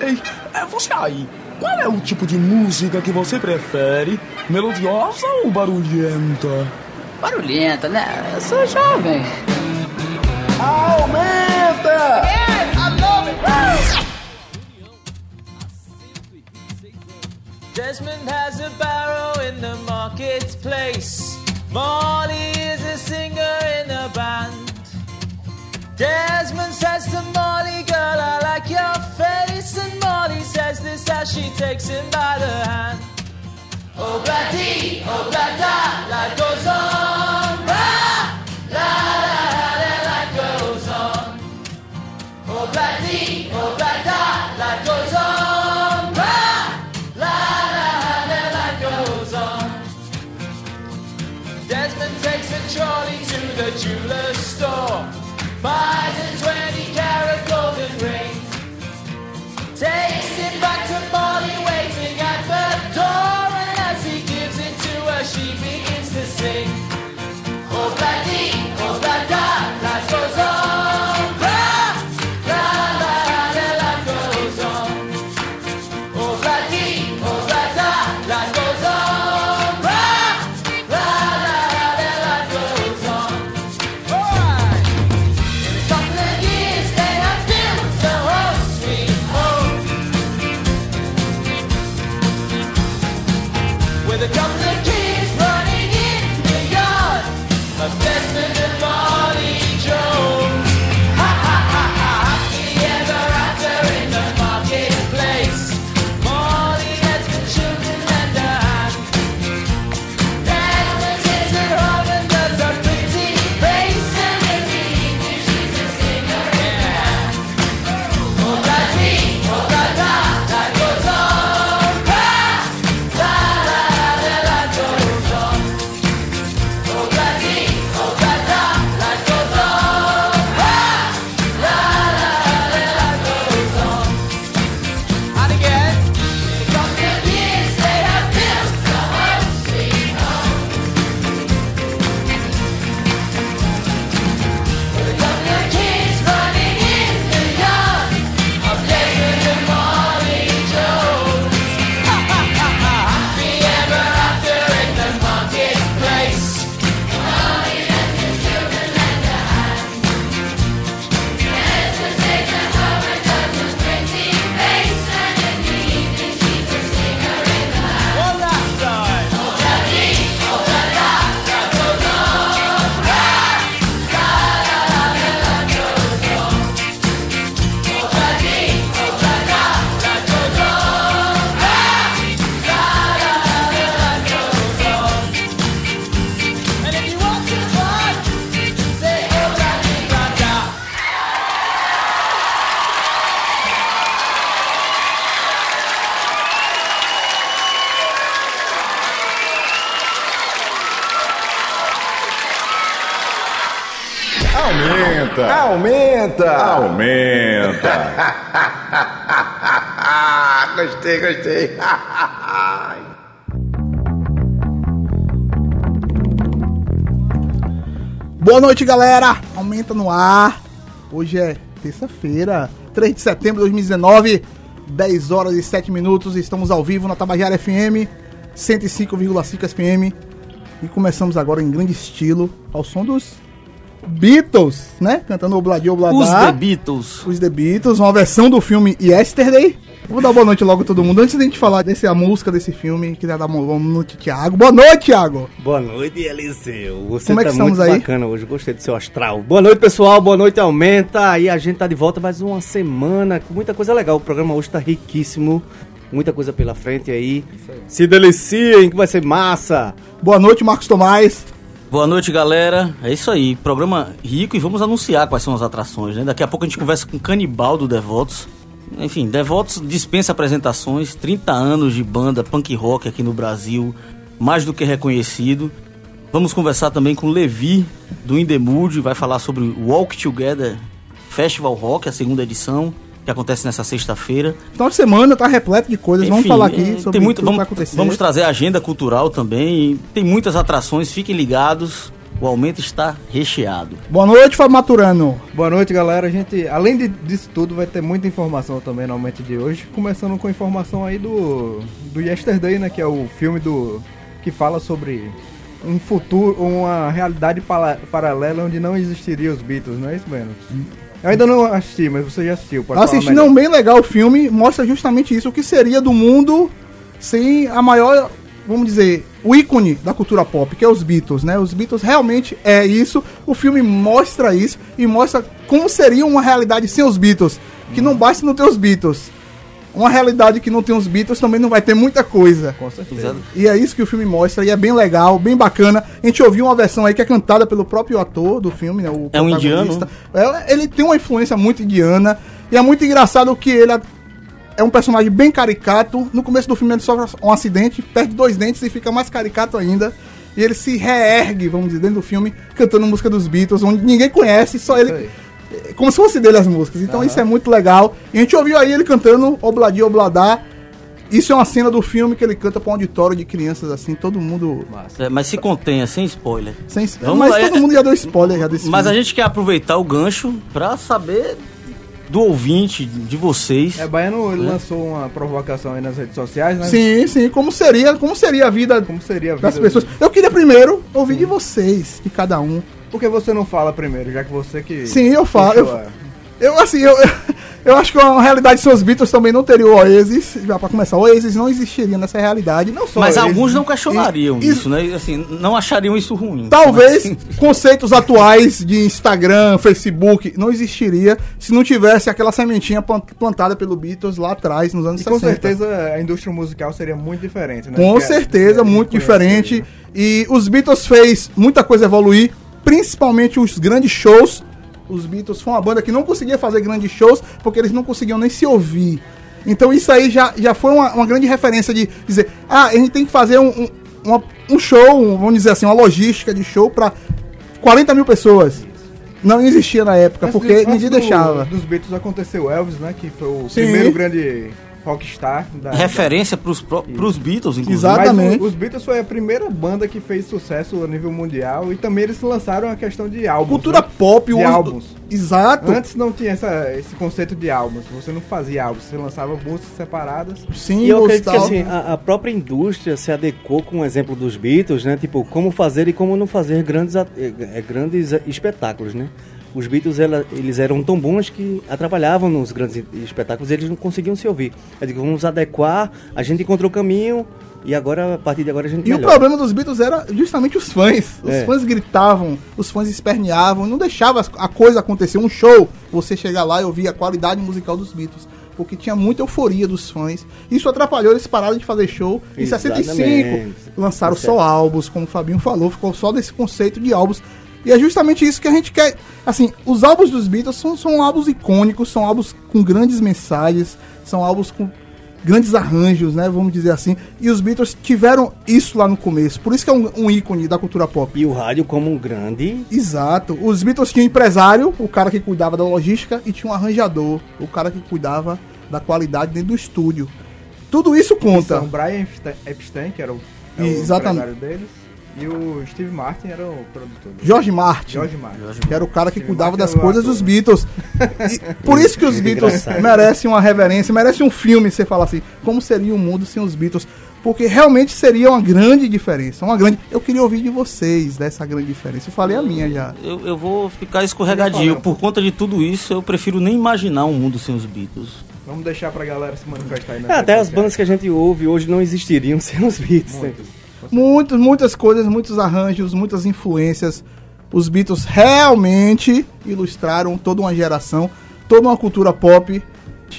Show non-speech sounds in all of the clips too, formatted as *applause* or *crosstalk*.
Ei, é você aí. Qual é o tipo de música que você prefere? Melodiosa ou barulhenta? Barulhenta, né? Eu sou jovem. Aumenta! Yes, I love it! Desmond has a barrow in the marketplace. Molly is a singer in a band. Desmond says to Molly, girl, I like your face. And Molly says this as she takes him by the hand. Oh, bloody, oh, blada, life goes on. Ra, la, la, la, life goes on. Oh, bloody, oh, blada, life goes on. Ra, la, la, la, life goes on. Desmond takes a trolley to the jeweler's store by the 12. Gostei, gostei. *laughs* Boa noite, galera. Aumenta no ar. Hoje é terça-feira, 3 de setembro de 2019, 10 horas e 7 minutos. Estamos ao vivo na Tabajara FM, 105,5 FM. E começamos agora em grande estilo, ao som dos Beatles, né? Cantando Obladia Obladá. Os The Beatles. Os The Beatles, uma versão do filme Yesterday. Vou dar boa noite logo a todo mundo. Antes de a gente falar dessa música desse filme, queria dar boa noite, Thiago. Boa noite, Thiago. Boa noite, Eliseu. Você Como é tá que estamos muito aí? bacana hoje. Gostei do seu astral. Boa noite, pessoal. Boa noite, Aumenta. E a gente tá de volta mais uma semana com muita coisa legal. O programa hoje tá riquíssimo. Muita coisa pela frente aí. Se deliciem, que vai ser massa. Boa noite, Marcos Tomás. Boa noite, galera. É isso aí, programa rico e vamos anunciar quais são as atrações, né? Daqui a pouco a gente conversa com o Canibal do Devotos. Enfim, Devotos dispensa apresentações, 30 anos de banda punk rock aqui no Brasil, mais do que reconhecido. Vamos conversar também com o Levi do In The Mood, vai falar sobre o Walk Together Festival Rock, a segunda edição, que acontece nessa sexta-feira. Final de semana tá repleto de coisas. vamos Enfim, falar é, aqui sobre tem muito, vamos, vamos trazer a agenda cultural também. Tem muitas atrações, fiquem ligados. O aumento está recheado. Boa noite, Fábio Maturano. Boa noite, galera. A gente, além de, disso tudo, vai ter muita informação também no aumento de hoje. Começando com informação aí do, do Yesterday, né? Que é o filme do que fala sobre um futuro, uma realidade pala- paralela onde não existiria os Beatles, não é isso, Breno? Eu ainda não assisti, mas você já assistiu. Pode falar Assisti, melhor. não, bem legal o filme, mostra justamente isso, o que seria do mundo sem a maior, vamos dizer, o ícone da cultura pop, que é os Beatles, né? Os Beatles realmente é isso, o filme mostra isso e mostra como seria uma realidade sem os Beatles, que não basta não ter os Beatles. Uma realidade que não tem os Beatles também não vai ter muita coisa. Com certeza. E é isso que o filme mostra, e é bem legal, bem bacana. A gente ouviu uma versão aí que é cantada pelo próprio ator do filme, né? O É um protagonista. É, ele tem uma influência muito indiana, e é muito engraçado que ele é- é um personagem bem caricato. No começo do filme ele sofre um acidente, perde dois dentes e fica mais caricato ainda. E ele se reergue, vamos dizer, dentro do filme, cantando música dos Beatles, onde ninguém conhece, só ele. É Como se fosse dele as músicas. Então isso é muito legal. E a gente ouviu aí ele cantando Obladi Obladá. Isso é uma cena do filme que ele canta pra um auditório de crianças assim, todo mundo. É, mas se contenha, sem spoiler. Sem... Vamos Mas lá, todo é- mundo já deu spoiler já desse Mas a filme. gente quer aproveitar o gancho pra saber do ouvinte, de vocês. É, Baiano ele lançou uma provocação aí nas redes sociais, né? Sim, sim, como seria, como seria a vida Como seria a vida das pessoas. Eu queria primeiro ouvir de vocês, de cada um. Por que você não fala primeiro, já que você que. Sim, eu falo. Eu, a- eu assim, eu, eu acho que a realidade sem os Beatles também não teria o Oasis. Já pra começar, o Oasis não existiria nessa realidade. Não só Mas eles. alguns não questionariam E- isso, né? Assim, não achariam isso ruim. Talvez Mas- conceitos atuais de Instagram, Facebook, não existiria se não tivesse aquela sementinha plant- plantada pelo Beatles lá atrás, nos anos E com 60. certeza a indústria musical seria muito diferente, né? Com Porque- certeza, é, muito diferente. E os Beatles fez muita coisa evoluir, principalmente os grandes shows. Os Beatles foi uma banda que não conseguia fazer grandes shows porque eles não conseguiam nem se ouvir. Então isso aí já, já foi uma, uma grande referência de dizer, ah, a gente tem que fazer um, um, uma- um show, um- vamos dizer assim, uma logística de show para 40 mil pessoas. Não existia na época, Antes porque de- ninguém do- deixava. Dos Beatles aconteceu Elvis, né? Que foi o Sim. primeiro grande rockstar da. Referência pros, pró- pros Beatles, inclusive. Mas Exatamente. o- os Beatles foi a primeira banda que fez sucesso a nível mundial e também eles lançaram a questão de álbuns. Cultura né? pop, de o- álbuns. Exato. Antes não tinha essa, esse conceito de álbuns. Você não fazia álbuns, você lançava músicas separadas. Sim, E eu acredito que assim, a, a própria indústria se adequou com o exemplo dos Beatles, né? Tipo, como fazer e como não fazer grandes, eh, grandes espetáculos, né? Os Beatles, ela- eles eram tão bons que atrapalhavam nos grandes espetáculos e eles não conseguiam se ouvir. Eu digo, vamos adequar, a gente encontrou o caminho e agora, a partir de agora, a gente E o melhora. problema dos Beatles era justamente os fãs. Os É. fãs gritavam, os fãs esperneavam, não deixava a coisa acontecer. Um show, você chegar lá e ouvir a qualidade musical dos Beatles. Porque tinha muita euforia dos fãs. Isso atrapalhou, eles pararam de fazer show. Em Exatamente. 65, lançaram só certo. álbuns, como o Fabinho falou, ficou só desse conceito de álbuns. E é justamente isso que a gente quer. Assim, os álbuns dos Beatles são, são álbuns icônicos, são álbuns com grandes mensagens, são álbuns com grandes arranjos, né? Vamos dizer assim. E os Beatles tiveram isso lá no começo. Por isso que é um, um ícone da cultura pop. E o rádio como um grande... Exato. Os Beatles tinham um empresário, o cara que cuidava da logística, e tinha um arranjador, o cara que cuidava da qualidade dentro do estúdio. Tudo isso conta. São Brian Epste- Epstein, que era o, é o Exatamente. empresário deles, e o Steve Martin era o produtor. George Martin. George Martin. que era o cara que Steve cuidava Martin das o coisas dos Beatles. E *laughs* por isso que os Beatles engraçado. merecem uma reverência, merecem um filme, você fala assim, como seria o mundo sem os Beatles? Porque realmente seria uma grande diferença, uma grande... Eu queria ouvir de vocês dessa grande diferença. Eu falei a minha já. Eu, eu vou ficar escorregadinho. Por conta de tudo isso, eu prefiro nem imaginar um mundo sem os Beatles. Vamos deixar pra galera se manifestar aí É, até as bandas que a gente ouve hoje não existiriam *laughs* sem os Beatles. né? Muitas, muitas coisas, muitos arranjos, muitas influências. Os Beatles realmente ilustraram toda uma geração, toda uma cultura pop.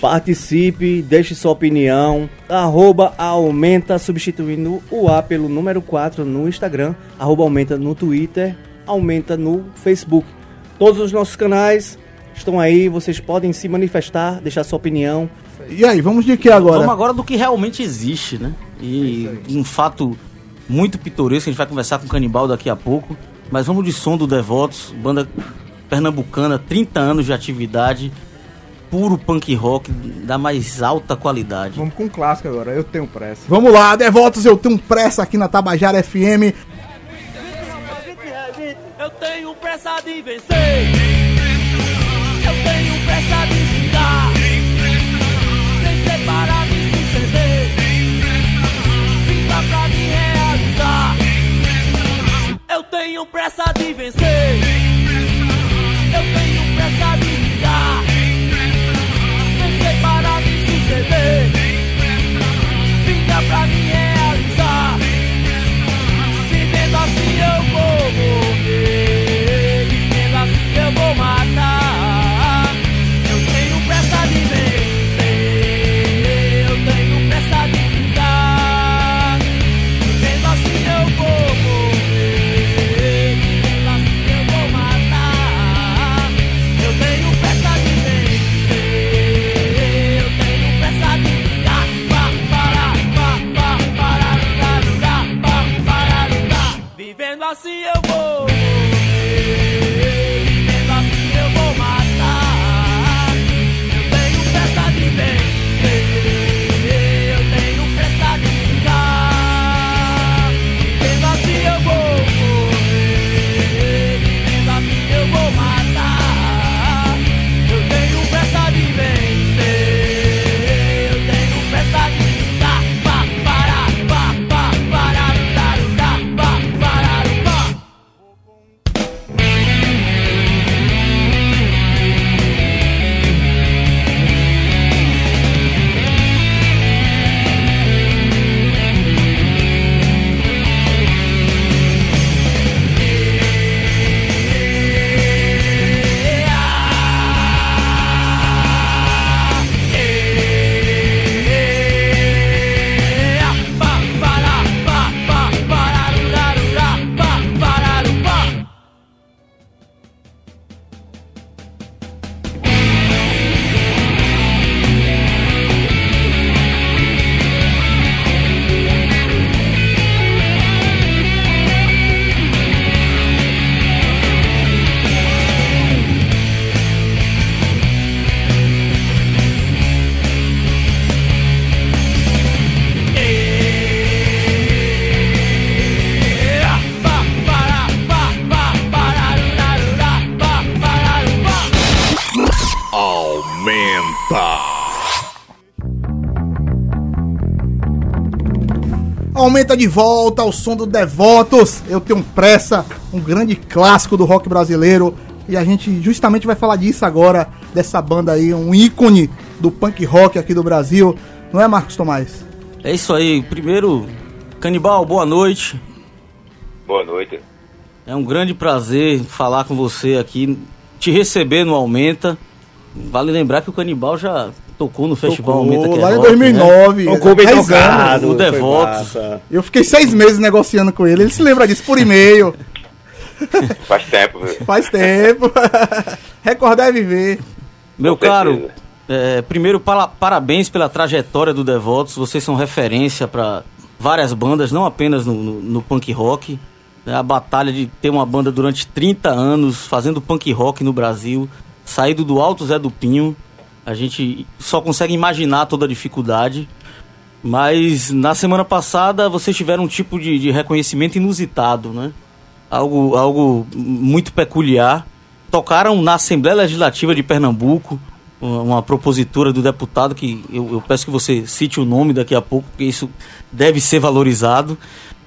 Participe, deixe sua opinião. Arroba aumenta, substituindo o A pelo número 4 no Instagram. Arroba aumenta no Twitter. Aumenta no Facebook. Todos os nossos canais estão aí. Vocês podem se manifestar, deixar sua opinião. E aí, vamos de que agora? Vamos agora do que realmente existe, né? E um fato muito pitoresco, a gente vai conversar com o Canibal daqui a pouco. Mas vamos de som do Devotos, banda pernambucana, 30 anos de atividade, puro punk rock da mais alta qualidade. Vamos com um clássico agora, eu tenho pressa. Vamos lá, devotos, eu tenho pressa aqui na Tabajara FM. pressa de vencer. De volta o som do Devotos. Eu tenho pressa, um grande clássico do rock brasileiro. E a gente justamente vai falar disso agora, dessa banda aí, um ícone do punk rock aqui do Brasil. Não é, Marcos Tomás? É isso aí. Primeiro, Canibal, boa noite. Boa noite. É um grande prazer falar com você aqui, te receber no Aumenta. Vale lembrar que o Canibal já tocou no Festival Aumenta que é lá em rock, 2009. Né? Tocou bem 10 anos. tocado. O massa. Eu fiquei seis meses negociando com ele. Ele se lembra disso por e-mail. *laughs* Faz tempo, viu? Faz tempo. *laughs* Recordar é viver. Meu Com caro, é, primeiro pala- parabéns pela trajetória do Devotos. Vocês são referência para várias bandas, não apenas no, no- no punk rock. É a batalha de ter uma banda durante 30 anos fazendo punk rock no Brasil, saído do Alto Zé do Pinho. A gente só consegue imaginar toda a dificuldade. Mas na semana passada vocês tiveram um tipo de, de reconhecimento inusitado, né? Algo, algo muito peculiar. Tocaram na Assembleia Legislativa de Pernambuco, uma, propositura do deputado que eu, eu peço que você cite o nome daqui a pouco, porque isso deve ser valorizado.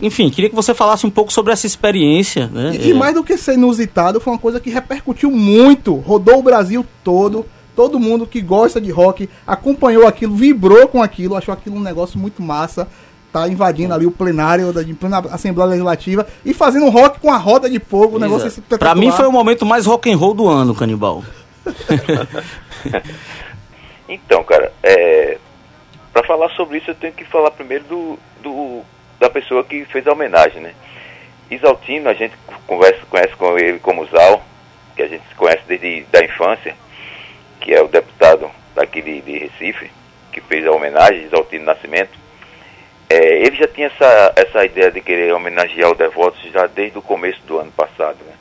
Enfim, queria que você falasse um pouco sobre essa experiência. Né? E, e É, mais do que ser inusitado, foi uma coisa que repercutiu muito, rodou o Brasil todo. Todo mundo que gosta de rock acompanhou aquilo, vibrou com aquilo, achou aquilo um negócio muito massa. Tá invadindo ali o plenário da plena Assembleia Legislativa e fazendo rock com a roda de fogo, o negócio exato. espetacular. Pra mim foi o momento mais rock and roll do ano, Canibal. *laughs* Então, cara, é, para falar sobre isso eu tenho que falar primeiro do, do da pessoa que fez a homenagem, né? Isaltino, a gente conversa, conhece com ele como Zal, que a gente se conhece desde da infância, que é o deputado daqui de, de Recife, que fez a homenagem, Isaltino Nascimento. É, ele já tinha essa, essa ideia de querer homenagear o Devotos já desde o começo do ano passado, né?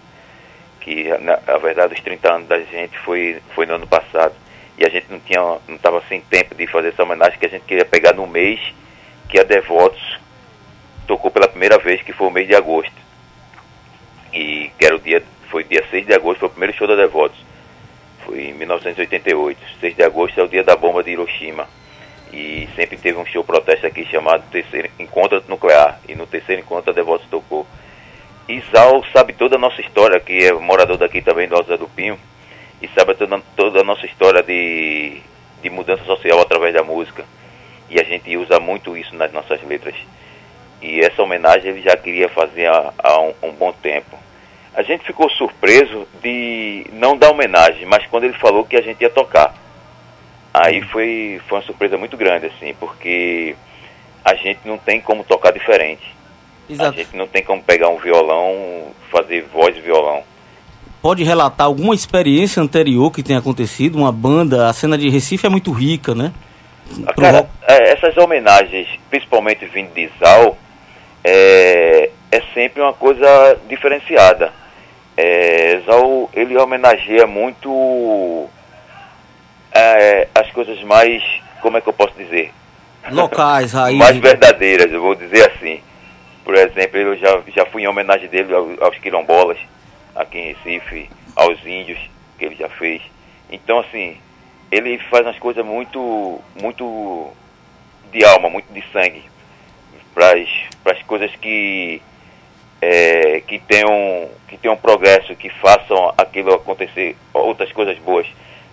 Que, na, na verdade, os 30 anos da gente foi, foi no ano passado. E a gente não tinha não estava sem tempo de fazer essa homenagem que a gente queria pegar no mês que a Devotos tocou pela primeira vez, que foi o mês de agosto. E que era o dia foi dia 6 de agosto, foi o primeiro show da Devotos. Foi em 1988. 6 de agosto é o dia da bomba de Hiroshima. E sempre teve um show protesto aqui chamado Terceiro Encontro Nuclear. E no terceiro encontro a Devotos tocou. Isal sabe toda a nossa história, que é morador daqui também do Alto do Pinho. E sabe toda, toda a nossa história de, de mudança social através da música. E a gente usa muito isso nas nossas letras. E essa homenagem ele já queria fazer há, há um, um bom tempo. A gente ficou surpreso de não dar homenagem, mas quando ele falou que a gente ia tocar. Aí foi, foi uma surpresa muito grande, assim, porque a gente não tem como tocar diferente. Exato. A gente não tem como pegar um violão, fazer voz e violão. Pode relatar alguma experiência anterior que tenha acontecido? Uma banda, a cena de Recife é muito rica, né? Pro Cara, rock- é, essas homenagens, principalmente vindo de Zal, é, é sempre uma coisa diferenciada. É, ele homenageia muito é, as coisas mais, como é que eu posso dizer? Locais, *laughs* raízes. mais verdadeiras, eu vou dizer assim. Por exemplo, eu já, já fui em homenagem dele ao- aos quilombolas, aqui em Recife, aos índios, que ele já fez. Então, assim, ele faz umas coisas muito, muito de alma, muito de sangue, para as coisas que, é, que, tenham, que tenham progresso, que façam aquilo acontecer, outras coisas boas.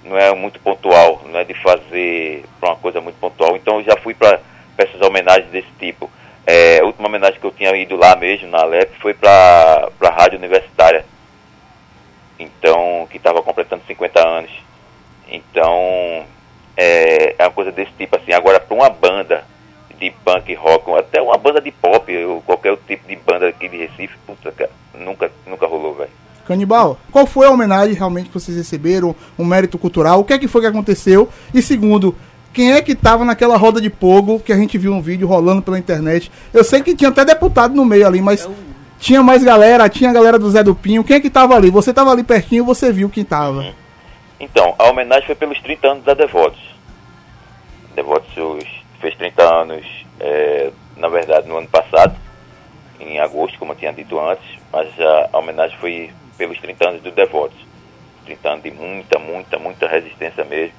Não é muito pontual, não é de fazer para uma coisa muito pontual. Então, eu já fui para essas homenagens desse tipo. É, a última homenagem que eu tinha ido lá mesmo, na Alep, foi para a Rádio Universitária. Então, que estava completando 50 anos. Então, é, é uma coisa desse tipo assim. Agora, para uma banda de punk rock, até uma banda de pop, ou qualquer outro tipo de banda aqui de Recife, puta, cara, nunca, nunca rolou, velho. Canibal, qual foi a homenagem realmente que vocês receberam? Um mérito cultural? O que é que foi que aconteceu? E segundo, quem é que tava naquela roda de pogo que a gente viu um vídeo rolando pela internet? Eu sei que tinha até deputado no meio ali, mas tinha mais galera, tinha a galera do Zé do Pinho. Quem é que tava ali? Você tava ali pertinho, você viu quem tava. Então, a homenagem foi pelos 30 anos da Devotos. Devotos fez 30 anos, é, na verdade, no ano passado, em agosto, como eu tinha dito antes, mas a, a homenagem foi pelos 30 anos do Devotos. 30 anos de muita, muita, muita resistência mesmo.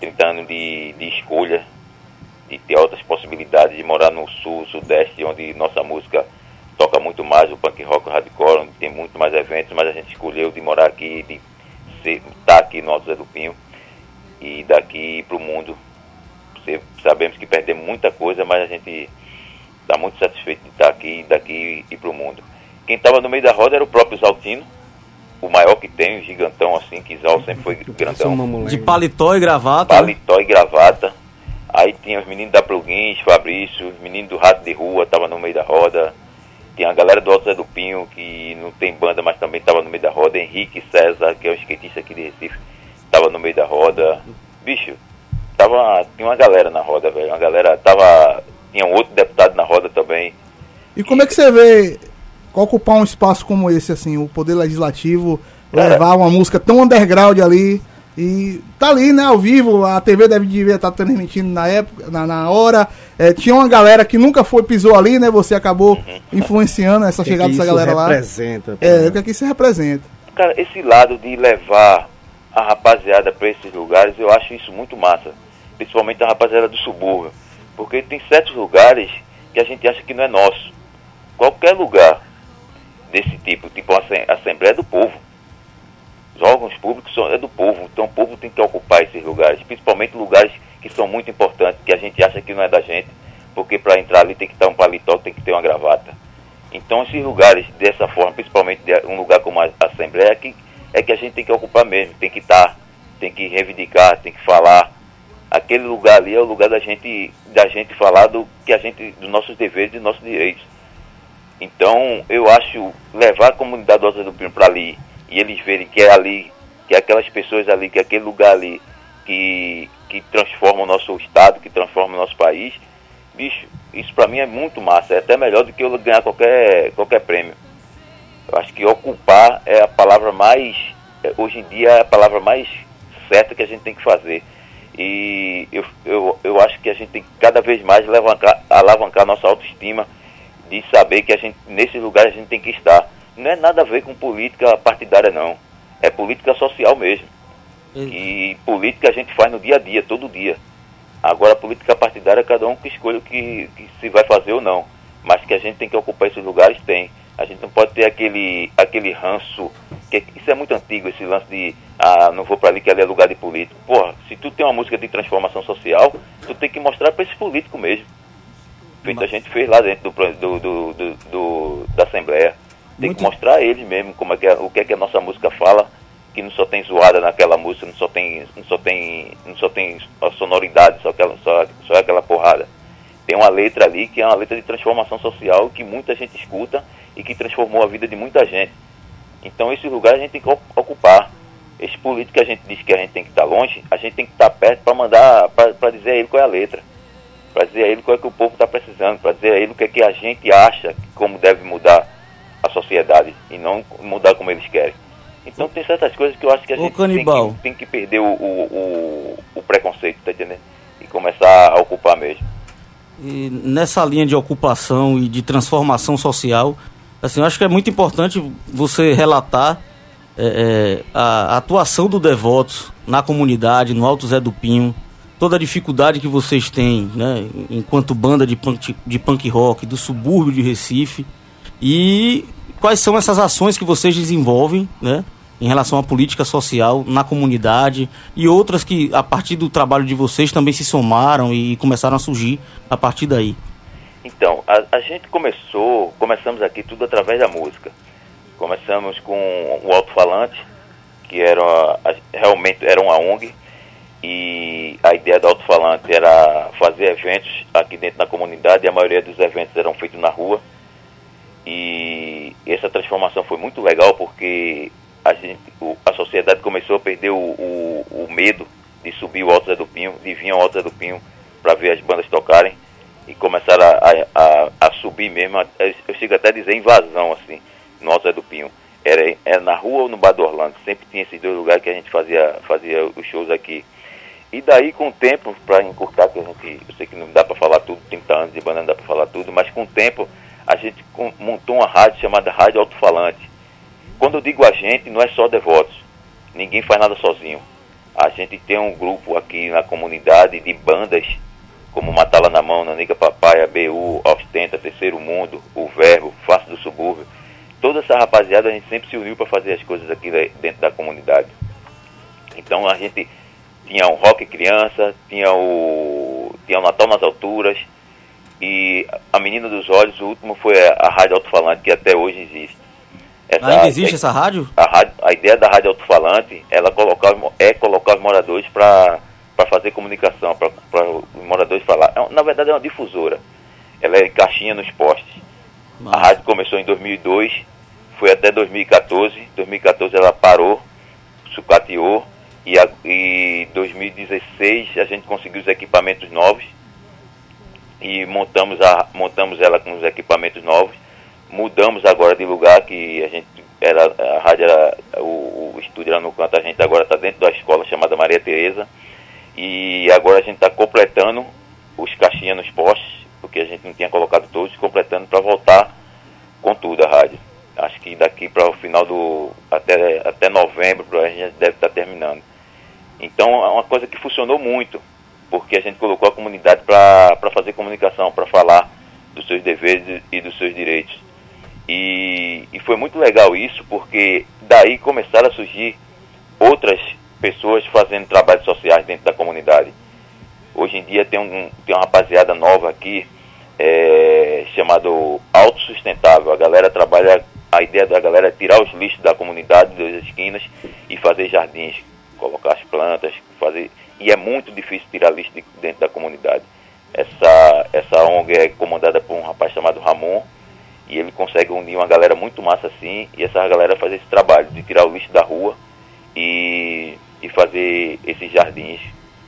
30 anos de, de escolha, de ter outras possibilidades de morar no sul, sudeste, onde nossa música toca muito mais, o punk rock, o hardcore, onde tem muito mais eventos, mas a gente escolheu de morar aqui, de estar aqui no Alto Zé do Pinho e daqui para o mundo. Sabemos que perdemos muita coisa, mas a gente está muito satisfeito de estar aqui, daqui e para o mundo. Quem estava no meio da roda era o próprio Zaltino, o maior que tem, o gigantão assim, que Zal sempre foi grandão. De paletó e gravata. Paletó e gravata. Aí tinha os meninos da Plugins, Fabrício, os meninos do Rato de Rua, tava no meio da roda. Tinha a galera do Alto Zé do Pinho, que não tem banda, mas também tava no meio da roda. Henrique César, que é um skatista aqui de Recife, tava no meio da roda. Bicho, tava, tinha uma galera na roda, velho. Uma galera, tava, tinha um outro deputado na roda também. E como é que você vê ocupar um espaço como esse, assim, o Poder Legislativo, Cara. levar uma música tão underground ali e tá ali, né, ao vivo, a TV deve devia estar transmitindo na época, na, na hora. É, tinha uma galera que nunca foi, pisou ali, né? Você acabou influenciando essa que chegada que dessa galera lá. representa? É, o que aqui se representa. Cara, esse lado de levar a rapaziada para esses lugares, eu acho isso muito massa. Principalmente a rapaziada do subúrbio. Porque tem certos lugares que a gente acha que não é nosso. Qualquer lugar desse tipo, tipo a Assem- a Assembleia do Povo. Os órgãos públicos são, é do povo, então o povo tem que ocupar esses lugares, principalmente lugares que são muito importantes, que a gente acha que não é da gente, porque para entrar ali tem que estar um paletó, tem que ter uma gravata. Então esses lugares dessa forma, principalmente um lugar como a Assembleia, é que, é que a gente tem que ocupar mesmo, tem que estar, tem que reivindicar, tem que falar. Aquele lugar ali é o lugar da gente, da gente falar do que a gente, dos nossos deveres e dos nossos direitos. Então eu acho levar a comunidade Alto do Pinho para ali e eles verem que é ali, que é aquelas pessoas ali, que é aquele lugar ali que, que transforma o nosso estado, que transforma o nosso país, bicho, isso para mim é muito massa, é até melhor do que eu ganhar qualquer, qualquer prêmio. Eu acho que ocupar é a palavra mais, é, hoje em dia é a palavra mais certa que a gente tem que fazer. E eu, eu, eu acho que a gente tem que cada vez mais alavancar, alavancar nossa autoestima de saber que a gente, nesses lugares a gente tem que estar. não é nada a ver com política partidária, não. É política social mesmo. E política a gente faz no dia a dia, todo dia. Agora, política partidária, cada um que escolhe o que, que se vai fazer ou não. Mas que a gente tem que ocupar esses lugares, tem. A gente não pode ter aquele, aquele ranço. Que, isso é muito antigo, esse lance de ah, não vou para ali que ali é lugar de político. Porra, se tu tem uma música de transformação social, tu tem que mostrar para esses políticos mesmo. Feito a gente fez lá dentro do, do, do, do- do- da Assembleia. Tem Muito- que mostrar a eles mesmo como é que é- o que é que a nossa música fala, que não só tem zoada naquela música, não só tem, não só tem, não só tem a sonoridade, só aquela, só, só aquela porrada. Tem uma letra ali que é uma letra de transformação social que muita gente escuta e que transformou a vida de muita gente. Então esse lugar a gente tem que ocupar. Esse político que a gente diz que a gente tem que estar longe, a gente tem que estar perto para mandar, para dizer a ele qual é a letra. Para dizer a ele qual é que o povo está precisando, para dizer a ele o que é que a gente acha como deve mudar a sociedade e não mudar como eles querem. Então tem certas coisas que eu acho que a gente tem que, tem que perder o, o, o, o preconceito, tá entendendo? E começar a ocupar mesmo. E nessa linha de ocupação e de transformação social, assim, eu acho que é muito importante você relatar é, é, a, a atuação do Devotos na comunidade, no Alto Zé do Pinho, toda a dificuldade que vocês têm, né, enquanto banda de punk, de punk rock do subúrbio de Recife, e quais são essas ações que vocês desenvolvem, né, em relação à política social na comunidade e outras que a partir do trabalho de vocês também se somaram e começaram a surgir a partir daí. Então, a, a gente começou, começamos aqui tudo através da música. Começamos com o alto-falante, que era a- realmente era uma ONG, e a ideia do alto-falante era fazer eventos aqui dentro da comunidade, e a maioria dos eventos eram feitos na rua. E essa transformação foi muito legal porque a, gente, a sociedade começou a perder o, o, o medo de subir o Alto Zé do Pinho, de vir ao Alto Zé do Pinho para ver as bandas tocarem e começaram a, a, a, subir mesmo, eu chego até a dizer invasão assim, no Alto Zé do Pinho. Era, era na rua ou no Bar do Orlando, sempre tinha esses dois lugares que a gente fazia, fazia os shows aqui. E daí, com o tempo, para encurtar, que a gente, eu sei que não dá para falar tudo, 30 anos de banda não dá para falar tudo, mas com o tempo a gente montou uma rádio chamada Rádio Alto-Falante. Quando eu digo a gente, não é só devotos, ninguém faz nada sozinho. A gente tem um grupo aqui na comunidade de bandas, como Matala na Mão, Nanica Papaya, BU, Ostenta, Terceiro Mundo, O Verbo, Face do Subúrbio. Toda essa rapaziada a gente sempre se uniu para fazer as coisas aqui de- dentro da comunidade. Então a gente tinha um rock criança, tinha o, tinha o Natal nas alturas e a Menina dos Olhos, o último foi a, a Rádio Alto-Falante, que até hoje existe. Essa- Ainda existe essa rádio? a, a ideia da Rádio Alto-Falante ela colocar, é colocar os moradores para fazer comunicação, para os moradores falar. É na verdade é uma difusora. Ela é caixinha nos postes. A rádio começou em 2002, foi até 2014. 2014 ela parou, sucateou e, a, e 2016 a gente conseguiu os equipamentos novos e montamos, a, montamos ela com os equipamentos novos. Mudamos agora de lugar que a gente era a rádio era o, o estúdio era no canto, a gente agora está dentro da escola chamada Maria Tereza e agora a gente está completando os caixinhas nos postes, porque a gente não tinha colocado todos, completando para voltar com tudo a rádio. Acho que daqui para o final do. até, até novembro a gente deve estar terminando. Então é uma coisa que funcionou muito, porque a gente colocou a comunidade para fazer comunicação, para falar dos seus deveres e dos seus direitos. E, e foi muito legal isso, porque daí começaram a surgir outras pessoas fazendo trabalhos sociais dentro da comunidade. Hoje em dia tem, um, tem uma rapaziada nova aqui, é, chamado Autossustentável. A galera trabalha, a ideia da galera é tirar os lixos da comunidade, das esquinas, e fazer jardins, colocar as plantas, fazer. E é muito difícil tirar lixo de, dentro da comunidade. Essa, essa ONG é comandada por um rapaz chamado Ramon, e ele consegue unir uma galera muito massa assim, e essa galera faz esse trabalho de tirar o lixo da rua e, e fazer esses jardins,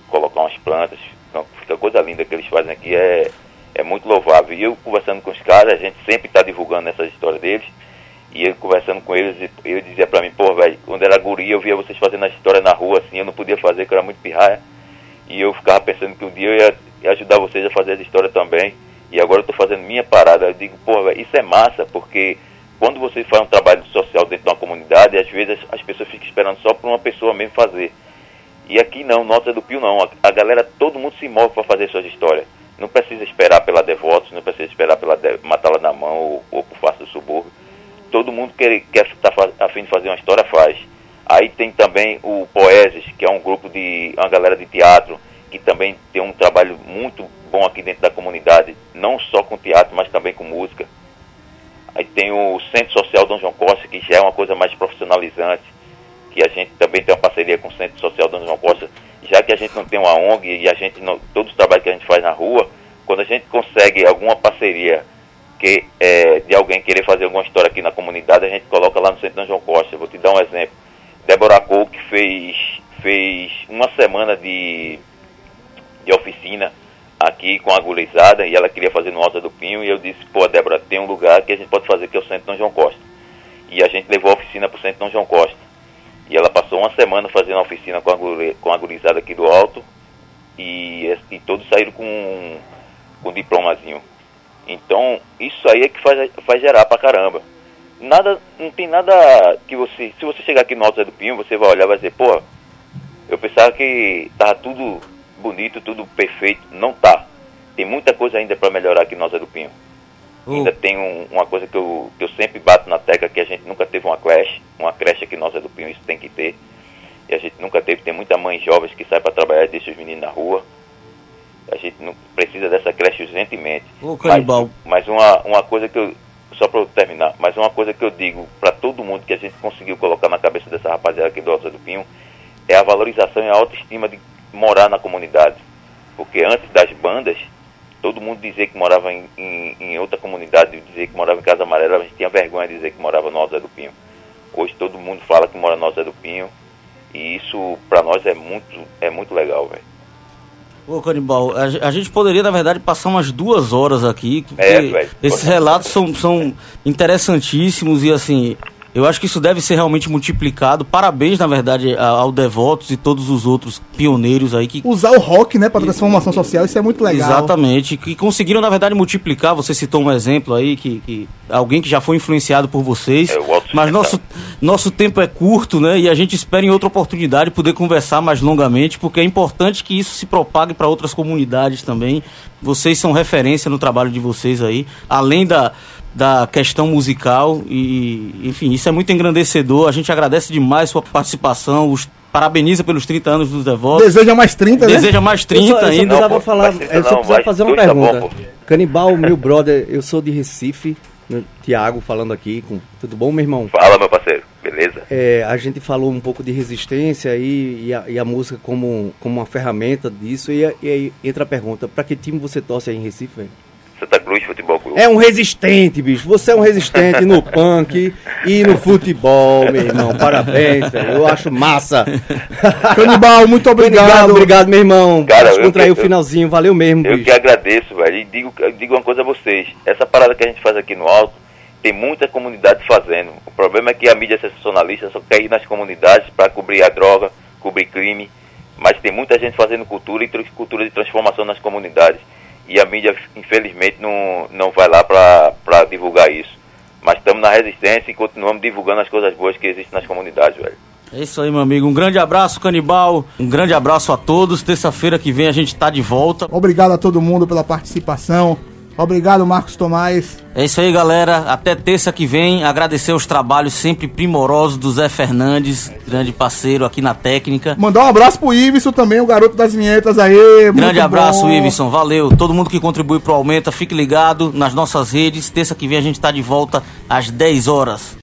colocar umas plantas, então, fica coisa linda que eles fazem aqui, é, é muito louvável. E eu conversando com os caras, a gente sempre está divulgando essas histórias deles, e eu conversando com eles, eu dizia pra mim, pô, velho, quando era guria eu via vocês fazendo essa história na rua assim, eu não podia fazer, porque eu era muito pirraia, e eu ficava pensando que um dia eu ia, ia ajudar vocês a fazer essa história também, e agora eu tô fazendo minha parada, eu digo, pô, velho, isso é massa, porque quando você faz um trabalho social dentro de uma comunidade, às vezes as, as pessoas ficam esperando só por uma pessoa mesmo fazer. E aqui não, Nota do Pio não. A, a galera, todo mundo se move para fazer suas histórias. Não precisa esperar pela Devotos, não precisa esperar pela Matala da Mão ou, ou por Face do Subúrbio. Todo mundo que quer estar tá a fim de fazer uma história faz. Aí tem também o Poeses, que é um grupo de uma galera de teatro que também tem um trabalho muito bom aqui dentro da comunidade, não só com teatro, mas também com música. Aí tem o Centro Social Dom João Costa, que já é uma coisa mais profissionalizante, que a gente também tem uma parceria com o Centro Social Dom João Costa, já que a gente não tem uma ONG e a gente não, todo o trabalho que a gente faz na rua, quando a gente consegue alguma parceria que é, de alguém querer fazer alguma história aqui na comunidade, a gente coloca lá no Centro Dom João Costa. Vou te dar um exemplo. Débora Cole, que fez, fez uma semana de, de oficina aqui com a gurizada e ela queria fazer no Alta do Pinho e eu disse, pô, Débora, tem um lugar que a gente pode fazer que é o Centro Dom João Costa. E a gente levou a oficina para o Centro Dom João Costa. E ela passou uma semana fazendo a oficina com a, com a gurizada aqui do Alto e, e todos saíram com, com um diplomazinho. Então, isso aí é que faz, faz gerar pra caramba. Nada, não tem nada que você. Se você chegar aqui no Alto do Pinho, você vai olhar e vai dizer, pô, eu pensava que tava tudo bonito, tudo perfeito. Não tá. Tem muita coisa ainda para melhorar aqui no Alto Zé do Pinho. Uh. Ainda tem um, uma coisa que eu, que eu sempre bato na tecla, que a gente nunca teve uma creche, uma creche aqui Alto Zé do Pinho, isso tem que ter. E a gente nunca teve, tem muita mãe jovens que sai para trabalhar e deixa os meninos na rua. A gente não precisa dessa creche urgentemente. Ô. Mas, mas uma, uma coisa que eu, só para terminar, mas uma coisa que eu digo para todo mundo que a gente conseguiu colocar na cabeça dessa rapaziada aqui do Alto do Pinho é a valorização e a autoestima de morar na comunidade. Porque antes das bandas, todo mundo dizia que morava em, em, em outra comunidade, dizia que morava em Casa Amarela, a gente tinha vergonha de dizer que morava no Alto do Pinho. Hoje todo mundo fala que mora no Alto do Pinho e isso para nós é muito, é muito legal, velho. Ô, Canibal, a, a, gente poderia, na verdade, passar umas duas horas aqui. É, velho. Esses relatos são, são interessantíssimos e, assim, eu acho que isso deve ser realmente multiplicado. Parabéns, na verdade, ao Devotos e todos os outros pioneiros aí que. Usar o rock, né, para transformação social, isso é muito legal. Exatamente. Que conseguiram, na verdade, multiplicar. Você citou um exemplo aí, que, que alguém que já foi influenciado por vocês. É, mas nosso, nosso tempo é curto, né? E a gente espera em outra oportunidade poder conversar mais longamente, porque é importante que isso se propague para outras comunidades também. Vocês são referência no trabalho de vocês aí. Além da da questão musical e, enfim, isso é muito engrandecedor. A gente agradece demais sua participação, os parabeniza pelos 30 anos dos Devotos. Deseja mais 30, né? Deseja mais 30 eu só, ainda. Eu precisava falar, eu só precisava fazer uma pergunta. Bom, Canibal, meu brother, eu sou de Recife, né, Tiago falando aqui, com, tudo bom, meu irmão? Fala, meu parceiro, beleza? É, a gente falou um pouco de resistência e, e, a, e a música como, como uma ferramenta disso, e, e aí entra a pergunta, para que time você torce aí em Recife, velho? Santa Cruz Futebol Clube. É um resistente, bicho. Você é um resistente no punk e no futebol, meu irmão. Parabéns, velho. Eu acho massa. Canibal, muito obrigado. Obrigado, obrigado meu irmão. Cara, Descontraiu o finalzinho. Valeu mesmo, Eu bicho. que agradeço, velho. E digo, digo uma coisa a vocês. Essa parada que a gente faz aqui no Alto, tem muita comunidade fazendo. O problema é que a mídia sensacionalista só quer ir nas comunidades para cobrir a droga, cobrir crime. Mas tem muita gente fazendo cultura e cultura de transformação nas comunidades e a mídia, infelizmente, não, não vai lá para divulgar isso. Mas estamos na resistência e continuamos divulgando as coisas boas que existem nas comunidades, velho. É isso aí, meu amigo. Um grande abraço, Canibal. Um grande abraço a todos. Terça-feira que vem a gente está de volta. Obrigado a todo mundo pela participação. Obrigado, Marcos Tomás. É isso aí, galera. Até terça que vem. Agradecer os trabalhos sempre primorosos do Zé Fernandes, grande parceiro aqui na técnica. Mandar um abraço pro Iveson também, o garoto das vinhetas aí. Grande abraço, Iveson. Valeu. Todo mundo que contribui pro Aumenta, fique ligado nas nossas redes. Terça que vem a gente tá de volta às 10 horas.